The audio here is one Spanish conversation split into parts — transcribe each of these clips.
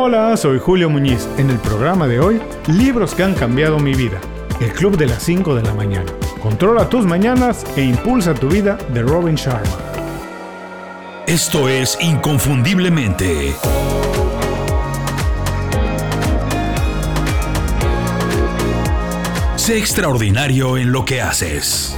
Hola, soy Julio Muñiz. En el programa de hoy, libros que han cambiado mi vida. El Club de las 5 de la mañana. Controla tus mañanas e impulsa tu vida de Robin Sharma. Esto es Inconfundiblemente. Sé extraordinario en lo que haces.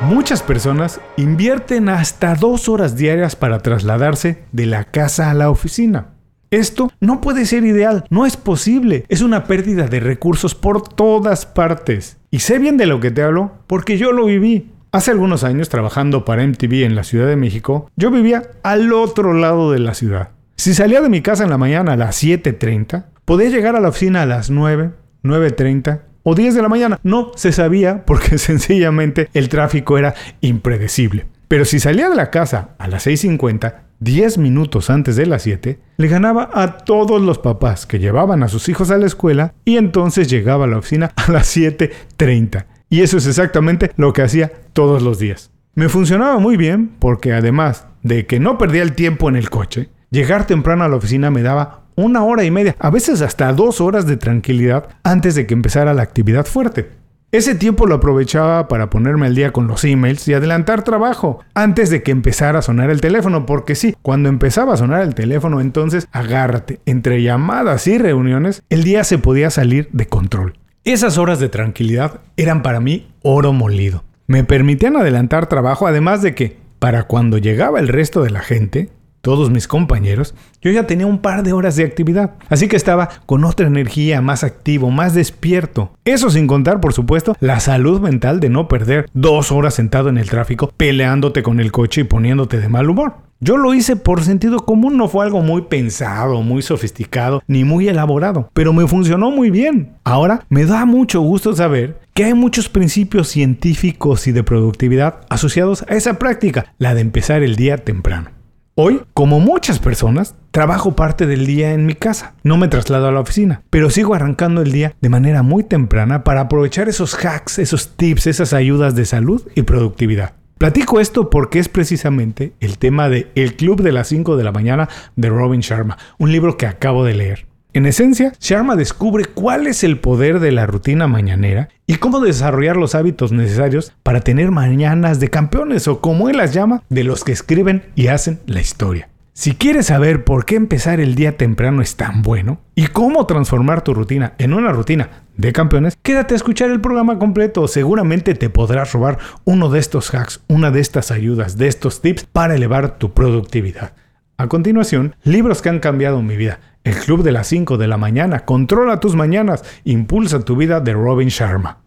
Muchas personas invierten hasta dos horas diarias para trasladarse de la casa a la oficina. Esto no puede ser ideal, no es posible, es una pérdida de recursos por todas partes. Y sé bien de lo que te hablo porque yo lo viví. Hace algunos años trabajando para MTV en la Ciudad de México, yo vivía al otro lado de la ciudad. Si salía de mi casa en la mañana a las 7.30, podía llegar a la oficina a las 9, 9.30 o 10 de la mañana. No se sabía porque sencillamente el tráfico era impredecible. Pero si salía de la casa a las 6.50, 10 minutos antes de las 7, le ganaba a todos los papás que llevaban a sus hijos a la escuela y entonces llegaba a la oficina a las 7.30. Y eso es exactamente lo que hacía todos los días. Me funcionaba muy bien porque además de que no perdía el tiempo en el coche, llegar temprano a la oficina me daba una hora y media, a veces hasta dos horas de tranquilidad antes de que empezara la actividad fuerte. Ese tiempo lo aprovechaba para ponerme al día con los emails y adelantar trabajo antes de que empezara a sonar el teléfono, porque sí, cuando empezaba a sonar el teléfono entonces agárrate, entre llamadas y reuniones, el día se podía salir de control. Esas horas de tranquilidad eran para mí oro molido. Me permitían adelantar trabajo además de que, para cuando llegaba el resto de la gente, todos mis compañeros, yo ya tenía un par de horas de actividad. Así que estaba con otra energía, más activo, más despierto. Eso sin contar, por supuesto, la salud mental de no perder dos horas sentado en el tráfico, peleándote con el coche y poniéndote de mal humor. Yo lo hice por sentido común, no fue algo muy pensado, muy sofisticado, ni muy elaborado, pero me funcionó muy bien. Ahora me da mucho gusto saber que hay muchos principios científicos y de productividad asociados a esa práctica, la de empezar el día temprano. Hoy, como muchas personas, trabajo parte del día en mi casa. No me traslado a la oficina, pero sigo arrancando el día de manera muy temprana para aprovechar esos hacks, esos tips, esas ayudas de salud y productividad. Platico esto porque es precisamente el tema de El Club de las 5 de la mañana de Robin Sharma, un libro que acabo de leer. En esencia, Sharma descubre cuál es el poder de la rutina mañanera y cómo desarrollar los hábitos necesarios para tener mañanas de campeones o como él las llama, de los que escriben y hacen la historia. Si quieres saber por qué empezar el día temprano es tan bueno y cómo transformar tu rutina en una rutina de campeones, quédate a escuchar el programa completo. Seguramente te podrás robar uno de estos hacks, una de estas ayudas, de estos tips para elevar tu productividad. A continuación, libros que han cambiado mi vida. El Club de las 5 de la mañana, controla tus mañanas, impulsa tu vida de Robin Sharma.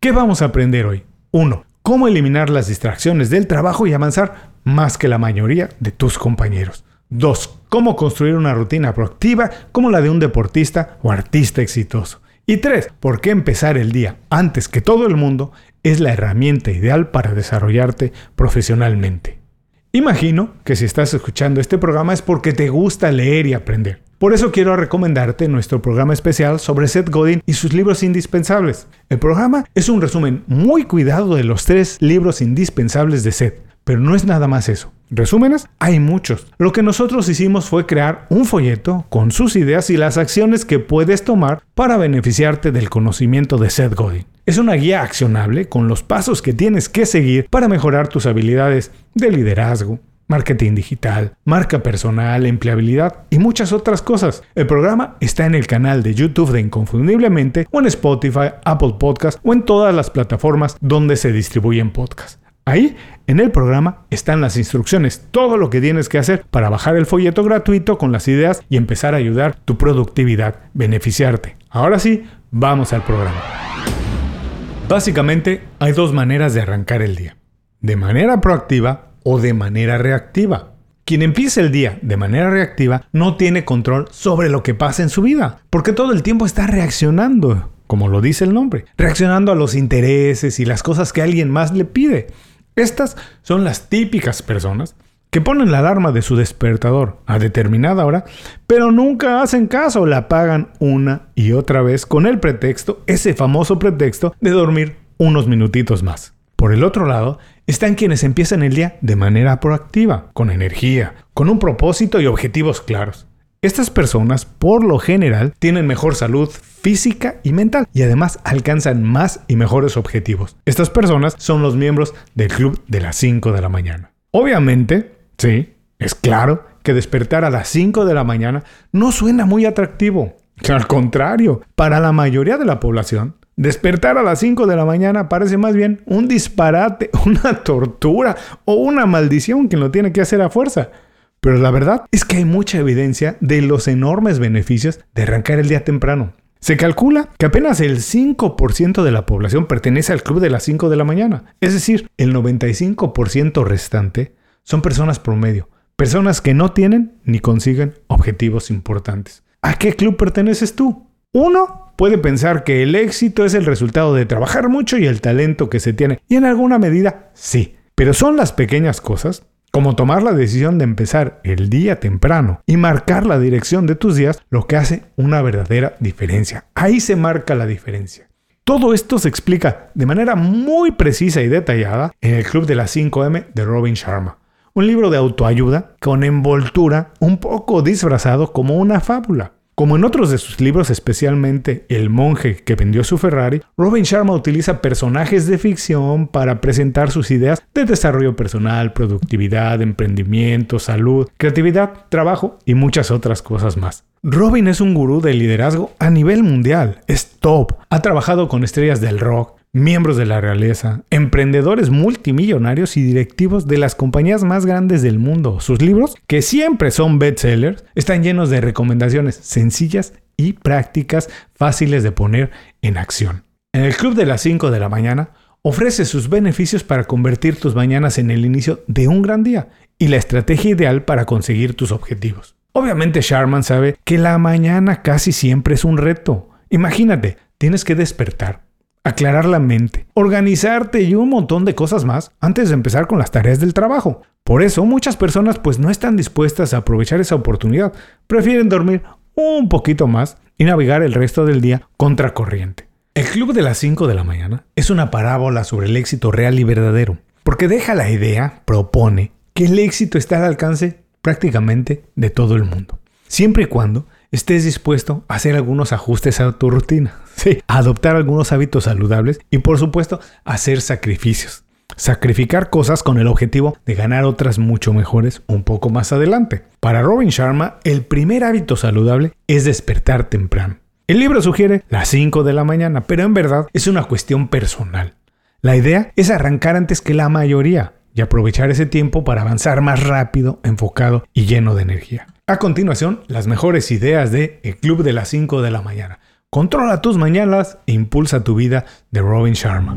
¿Qué vamos a aprender hoy? 1. Cómo eliminar las distracciones del trabajo y avanzar más que la mayoría de tus compañeros. 2. Cómo construir una rutina proactiva como la de un deportista o artista exitoso. Y 3. Por qué empezar el día antes que todo el mundo es la herramienta ideal para desarrollarte profesionalmente. Imagino que si estás escuchando este programa es porque te gusta leer y aprender. Por eso quiero recomendarte nuestro programa especial sobre Seth Godin y sus libros indispensables. El programa es un resumen muy cuidado de los tres libros indispensables de Seth, pero no es nada más eso. Resúmenes, hay muchos. Lo que nosotros hicimos fue crear un folleto con sus ideas y las acciones que puedes tomar para beneficiarte del conocimiento de Seth Godin. Es una guía accionable con los pasos que tienes que seguir para mejorar tus habilidades de liderazgo, marketing digital, marca personal, empleabilidad y muchas otras cosas. El programa está en el canal de YouTube de Inconfundiblemente o en Spotify, Apple Podcast o en todas las plataformas donde se distribuyen podcasts. Ahí, en el programa, están las instrucciones, todo lo que tienes que hacer para bajar el folleto gratuito con las ideas y empezar a ayudar tu productividad, beneficiarte. Ahora sí, vamos al programa. Básicamente, hay dos maneras de arrancar el día. De manera proactiva o de manera reactiva. Quien empieza el día de manera reactiva no tiene control sobre lo que pasa en su vida, porque todo el tiempo está reaccionando, como lo dice el nombre, reaccionando a los intereses y las cosas que alguien más le pide. Estas son las típicas personas que ponen la alarma de su despertador a determinada hora, pero nunca hacen caso, la apagan una y otra vez con el pretexto, ese famoso pretexto de dormir unos minutitos más. Por el otro lado, están quienes empiezan el día de manera proactiva, con energía, con un propósito y objetivos claros. Estas personas, por lo general, tienen mejor salud física y mental y además alcanzan más y mejores objetivos. Estas personas son los miembros del club de las 5 de la mañana. Obviamente, sí, es claro que despertar a las 5 de la mañana no suena muy atractivo. Al contrario, para la mayoría de la población, despertar a las 5 de la mañana parece más bien un disparate, una tortura o una maldición que lo tiene que hacer a fuerza. Pero la verdad es que hay mucha evidencia de los enormes beneficios de arrancar el día temprano. Se calcula que apenas el 5% de la población pertenece al club de las 5 de la mañana. Es decir, el 95% restante son personas promedio, personas que no tienen ni consiguen objetivos importantes. ¿A qué club perteneces tú? Uno puede pensar que el éxito es el resultado de trabajar mucho y el talento que se tiene. Y en alguna medida, sí. Pero son las pequeñas cosas como tomar la decisión de empezar el día temprano y marcar la dirección de tus días, lo que hace una verdadera diferencia. Ahí se marca la diferencia. Todo esto se explica de manera muy precisa y detallada en el Club de las 5M de Robin Sharma, un libro de autoayuda con envoltura un poco disfrazado como una fábula. Como en otros de sus libros, especialmente El monje que vendió su Ferrari, Robin Sharma utiliza personajes de ficción para presentar sus ideas de desarrollo personal, productividad, emprendimiento, salud, creatividad, trabajo y muchas otras cosas más. Robin es un gurú de liderazgo a nivel mundial, es top, ha trabajado con estrellas del rock, miembros de la realeza, emprendedores multimillonarios y directivos de las compañías más grandes del mundo. Sus libros, que siempre son bestsellers, están llenos de recomendaciones sencillas y prácticas fáciles de poner en acción. En el Club de las 5 de la mañana ofrece sus beneficios para convertir tus mañanas en el inicio de un gran día y la estrategia ideal para conseguir tus objetivos. Obviamente Sharman sabe que la mañana casi siempre es un reto. Imagínate, tienes que despertar, aclarar la mente, organizarte y un montón de cosas más antes de empezar con las tareas del trabajo. Por eso muchas personas pues no están dispuestas a aprovechar esa oportunidad, prefieren dormir un poquito más y navegar el resto del día contracorriente. El Club de las 5 de la mañana es una parábola sobre el éxito real y verdadero, porque deja la idea, propone, que el éxito está al alcance prácticamente de todo el mundo, siempre y cuando estés dispuesto a hacer algunos ajustes a tu rutina, a adoptar algunos hábitos saludables y por supuesto hacer sacrificios. Sacrificar cosas con el objetivo de ganar otras mucho mejores un poco más adelante. Para Robin Sharma, el primer hábito saludable es despertar temprano. El libro sugiere las 5 de la mañana, pero en verdad es una cuestión personal. La idea es arrancar antes que la mayoría y aprovechar ese tiempo para avanzar más rápido, enfocado y lleno de energía. A continuación, las mejores ideas de El Club de las 5 de la mañana. Controla tus mañanas e impulsa tu vida de Robin Sharma.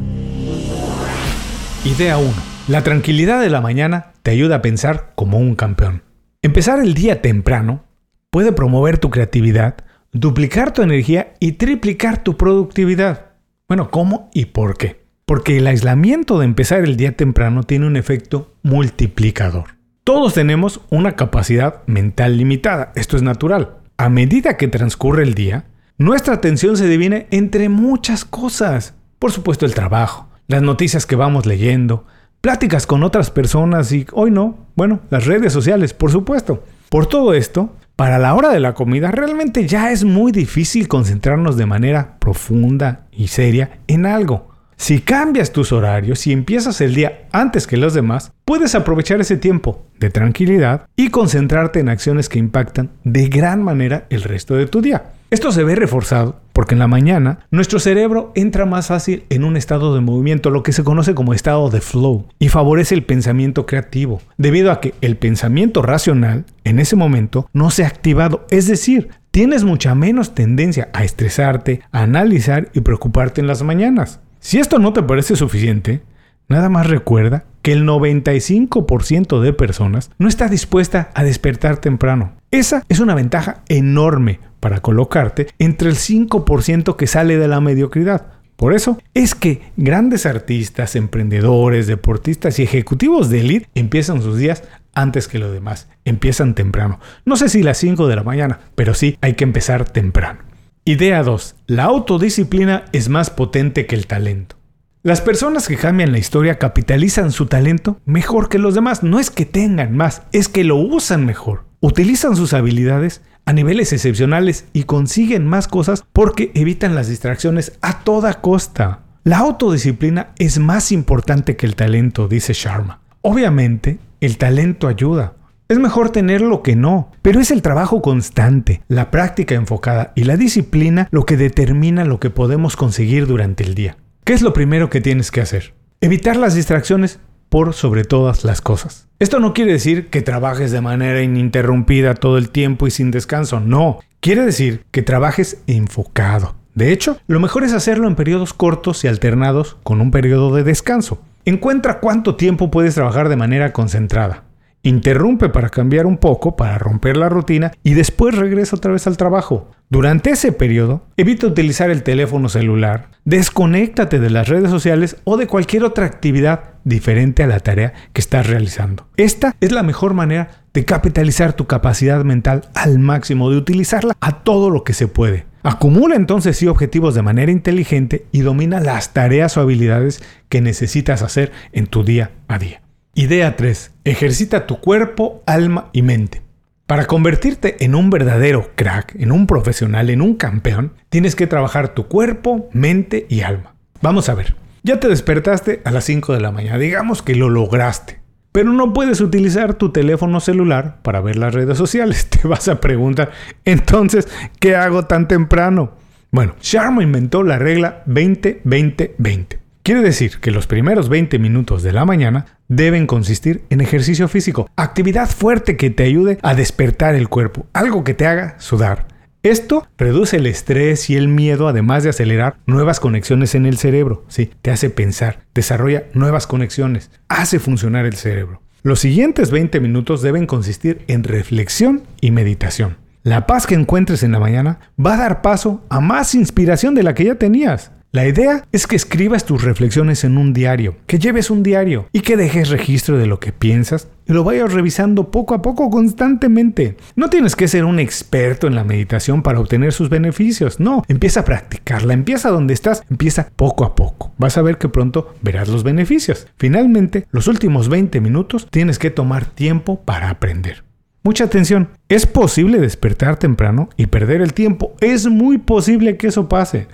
Idea 1. La tranquilidad de la mañana te ayuda a pensar como un campeón. Empezar el día temprano puede promover tu creatividad, duplicar tu energía y triplicar tu productividad. Bueno, ¿cómo y por qué? Porque el aislamiento de empezar el día temprano tiene un efecto multiplicador. Todos tenemos una capacidad mental limitada, esto es natural. A medida que transcurre el día, nuestra atención se divide entre muchas cosas. Por supuesto el trabajo, las noticias que vamos leyendo, pláticas con otras personas y, hoy no, bueno, las redes sociales, por supuesto. Por todo esto, para la hora de la comida realmente ya es muy difícil concentrarnos de manera profunda y seria en algo. Si cambias tus horarios y empiezas el día antes que los demás, puedes aprovechar ese tiempo de tranquilidad y concentrarte en acciones que impactan de gran manera el resto de tu día. Esto se ve reforzado porque en la mañana nuestro cerebro entra más fácil en un estado de movimiento, lo que se conoce como estado de flow, y favorece el pensamiento creativo, debido a que el pensamiento racional en ese momento no se ha activado, es decir, tienes mucha menos tendencia a estresarte, a analizar y preocuparte en las mañanas. Si esto no te parece suficiente, nada más recuerda que el 95% de personas no está dispuesta a despertar temprano. Esa es una ventaja enorme para colocarte entre el 5% que sale de la mediocridad. Por eso es que grandes artistas, emprendedores, deportistas y ejecutivos de elite empiezan sus días antes que los demás. Empiezan temprano. No sé si las 5 de la mañana, pero sí hay que empezar temprano. Idea 2. La autodisciplina es más potente que el talento. Las personas que cambian la historia capitalizan su talento mejor que los demás. No es que tengan más, es que lo usan mejor. Utilizan sus habilidades a niveles excepcionales y consiguen más cosas porque evitan las distracciones a toda costa. La autodisciplina es más importante que el talento, dice Sharma. Obviamente, el talento ayuda. Es mejor tenerlo que no, pero es el trabajo constante, la práctica enfocada y la disciplina lo que determina lo que podemos conseguir durante el día. ¿Qué es lo primero que tienes que hacer? Evitar las distracciones por sobre todas las cosas. Esto no quiere decir que trabajes de manera ininterrumpida todo el tiempo y sin descanso, no. Quiere decir que trabajes enfocado. De hecho, lo mejor es hacerlo en periodos cortos y alternados con un periodo de descanso. Encuentra cuánto tiempo puedes trabajar de manera concentrada. Interrumpe para cambiar un poco, para romper la rutina y después regresa otra vez al trabajo. Durante ese periodo, evita utilizar el teléfono celular, desconéctate de las redes sociales o de cualquier otra actividad diferente a la tarea que estás realizando. Esta es la mejor manera de capitalizar tu capacidad mental al máximo, de utilizarla a todo lo que se puede. Acumula entonces sí objetivos de manera inteligente y domina las tareas o habilidades que necesitas hacer en tu día a día. Idea 3. Ejercita tu cuerpo, alma y mente. Para convertirte en un verdadero crack, en un profesional, en un campeón, tienes que trabajar tu cuerpo, mente y alma. Vamos a ver. Ya te despertaste a las 5 de la mañana, digamos que lo lograste. Pero no puedes utilizar tu teléfono celular para ver las redes sociales. Te vas a preguntar, entonces, ¿qué hago tan temprano? Bueno, Sharma inventó la regla 20-20-20. Quiere decir que los primeros 20 minutos de la mañana deben consistir en ejercicio físico, actividad fuerte que te ayude a despertar el cuerpo, algo que te haga sudar. Esto reduce el estrés y el miedo, además de acelerar nuevas conexiones en el cerebro. Sí, te hace pensar, desarrolla nuevas conexiones, hace funcionar el cerebro. Los siguientes 20 minutos deben consistir en reflexión y meditación. La paz que encuentres en la mañana va a dar paso a más inspiración de la que ya tenías. La idea es que escribas tus reflexiones en un diario, que lleves un diario y que dejes registro de lo que piensas y lo vayas revisando poco a poco constantemente. No tienes que ser un experto en la meditación para obtener sus beneficios, no, empieza a practicarla, empieza donde estás, empieza poco a poco. Vas a ver que pronto verás los beneficios. Finalmente, los últimos 20 minutos tienes que tomar tiempo para aprender. Mucha atención, es posible despertar temprano y perder el tiempo, es muy posible que eso pase.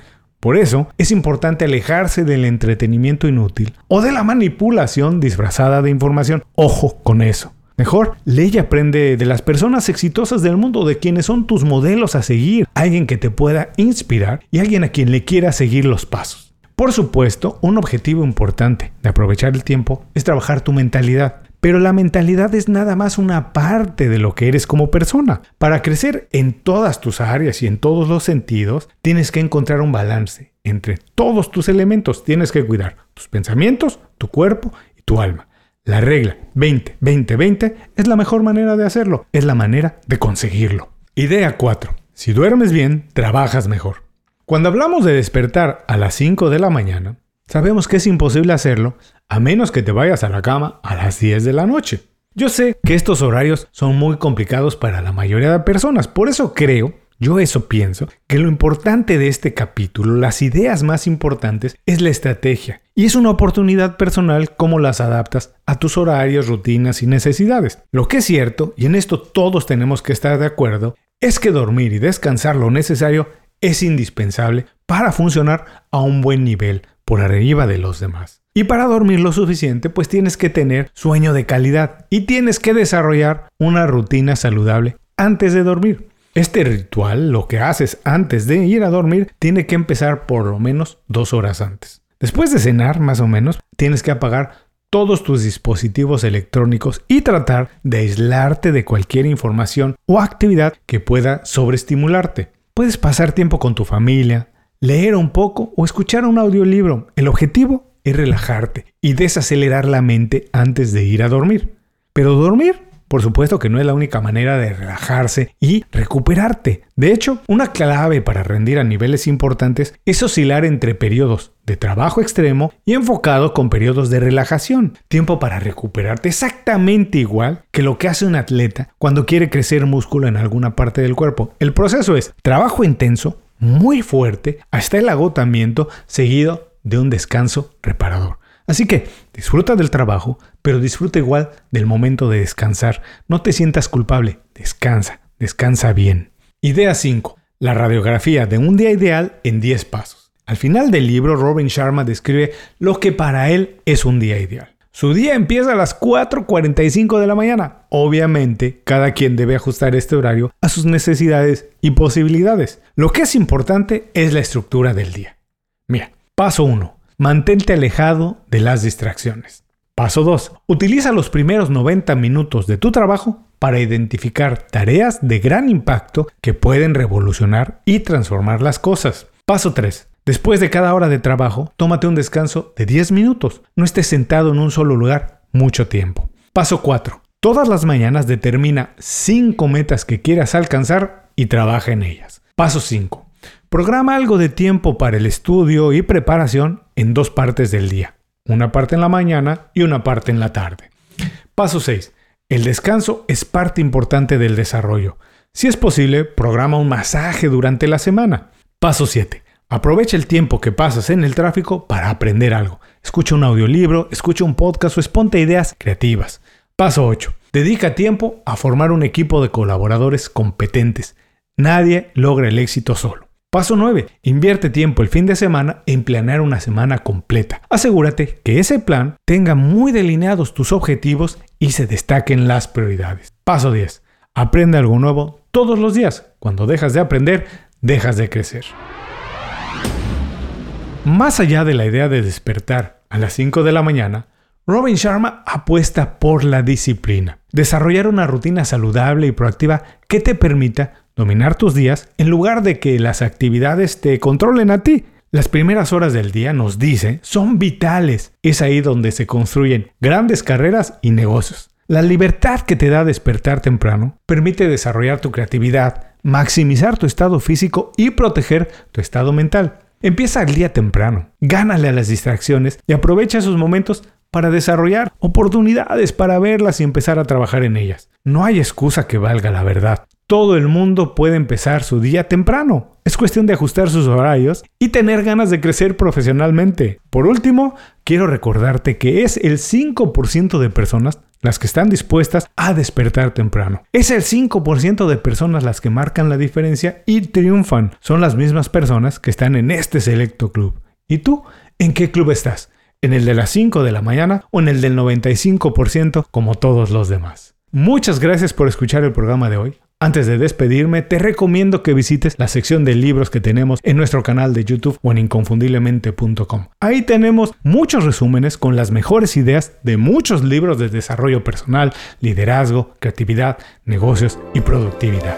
Por eso es importante alejarse del entretenimiento inútil o de la manipulación disfrazada de información. Ojo con eso. Mejor, lee y aprende de las personas exitosas del mundo, de quienes son tus modelos a seguir, alguien que te pueda inspirar y alguien a quien le quiera seguir los pasos. Por supuesto, un objetivo importante de aprovechar el tiempo es trabajar tu mentalidad. Pero la mentalidad es nada más una parte de lo que eres como persona. Para crecer en todas tus áreas y en todos los sentidos, tienes que encontrar un balance entre todos tus elementos. Tienes que cuidar tus pensamientos, tu cuerpo y tu alma. La regla 20-20-20 es la mejor manera de hacerlo, es la manera de conseguirlo. Idea 4. Si duermes bien, trabajas mejor. Cuando hablamos de despertar a las 5 de la mañana, sabemos que es imposible hacerlo a menos que te vayas a la cama a las 10 de la noche. Yo sé que estos horarios son muy complicados para la mayoría de personas, por eso creo, yo eso pienso, que lo importante de este capítulo, las ideas más importantes, es la estrategia. Y es una oportunidad personal cómo las adaptas a tus horarios, rutinas y necesidades. Lo que es cierto, y en esto todos tenemos que estar de acuerdo, es que dormir y descansar lo necesario es indispensable para funcionar a un buen nivel por arriba de los demás. Y para dormir lo suficiente, pues tienes que tener sueño de calidad y tienes que desarrollar una rutina saludable antes de dormir. Este ritual, lo que haces antes de ir a dormir, tiene que empezar por lo menos dos horas antes. Después de cenar, más o menos, tienes que apagar todos tus dispositivos electrónicos y tratar de aislarte de cualquier información o actividad que pueda sobreestimularte. Puedes pasar tiempo con tu familia, leer un poco o escuchar un audiolibro. El objetivo es relajarte y desacelerar la mente antes de ir a dormir. Pero dormir, por supuesto que no es la única manera de relajarse y recuperarte. De hecho, una clave para rendir a niveles importantes es oscilar entre periodos de trabajo extremo y enfocado con periodos de relajación. Tiempo para recuperarte exactamente igual que lo que hace un atleta cuando quiere crecer músculo en alguna parte del cuerpo. El proceso es trabajo intenso, muy fuerte, hasta el agotamiento, seguido de un descanso reparador. Así que disfruta del trabajo, pero disfruta igual del momento de descansar. No te sientas culpable, descansa, descansa bien. Idea 5. La radiografía de un día ideal en 10 pasos. Al final del libro, Robin Sharma describe lo que para él es un día ideal. Su día empieza a las 4.45 de la mañana. Obviamente, cada quien debe ajustar este horario a sus necesidades y posibilidades. Lo que es importante es la estructura del día. Mira, paso 1. Mantente alejado de las distracciones. Paso 2. Utiliza los primeros 90 minutos de tu trabajo para identificar tareas de gran impacto que pueden revolucionar y transformar las cosas. Paso 3. Después de cada hora de trabajo, tómate un descanso de 10 minutos. No estés sentado en un solo lugar mucho tiempo. Paso 4. Todas las mañanas determina 5 metas que quieras alcanzar y trabaja en ellas. Paso 5. Programa algo de tiempo para el estudio y preparación en dos partes del día. Una parte en la mañana y una parte en la tarde. Paso 6. El descanso es parte importante del desarrollo. Si es posible, programa un masaje durante la semana. Paso 7. Aprovecha el tiempo que pasas en el tráfico para aprender algo. Escucha un audiolibro, escucha un podcast o exponte ideas creativas. Paso 8. Dedica tiempo a formar un equipo de colaboradores competentes. Nadie logra el éxito solo. Paso 9. Invierte tiempo el fin de semana en planear una semana completa. Asegúrate que ese plan tenga muy delineados tus objetivos y se destaquen las prioridades. Paso 10. Aprende algo nuevo todos los días. Cuando dejas de aprender, dejas de crecer. Más allá de la idea de despertar a las 5 de la mañana, Robin Sharma apuesta por la disciplina. Desarrollar una rutina saludable y proactiva que te permita dominar tus días en lugar de que las actividades te controlen a ti. Las primeras horas del día, nos dice, son vitales. Es ahí donde se construyen grandes carreras y negocios. La libertad que te da despertar temprano permite desarrollar tu creatividad, maximizar tu estado físico y proteger tu estado mental. Empieza el día temprano, gánale a las distracciones y aprovecha esos momentos para desarrollar oportunidades para verlas y empezar a trabajar en ellas. No hay excusa que valga la verdad. Todo el mundo puede empezar su día temprano. Es cuestión de ajustar sus horarios y tener ganas de crecer profesionalmente. Por último, quiero recordarte que es el 5% de personas las que están dispuestas a despertar temprano. Es el 5% de personas las que marcan la diferencia y triunfan. Son las mismas personas que están en este selecto club. ¿Y tú? ¿En qué club estás? ¿En el de las 5 de la mañana o en el del 95% como todos los demás? Muchas gracias por escuchar el programa de hoy. Antes de despedirme, te recomiendo que visites la sección de libros que tenemos en nuestro canal de YouTube o en inconfundiblemente.com. Ahí tenemos muchos resúmenes con las mejores ideas de muchos libros de desarrollo personal, liderazgo, creatividad, negocios y productividad.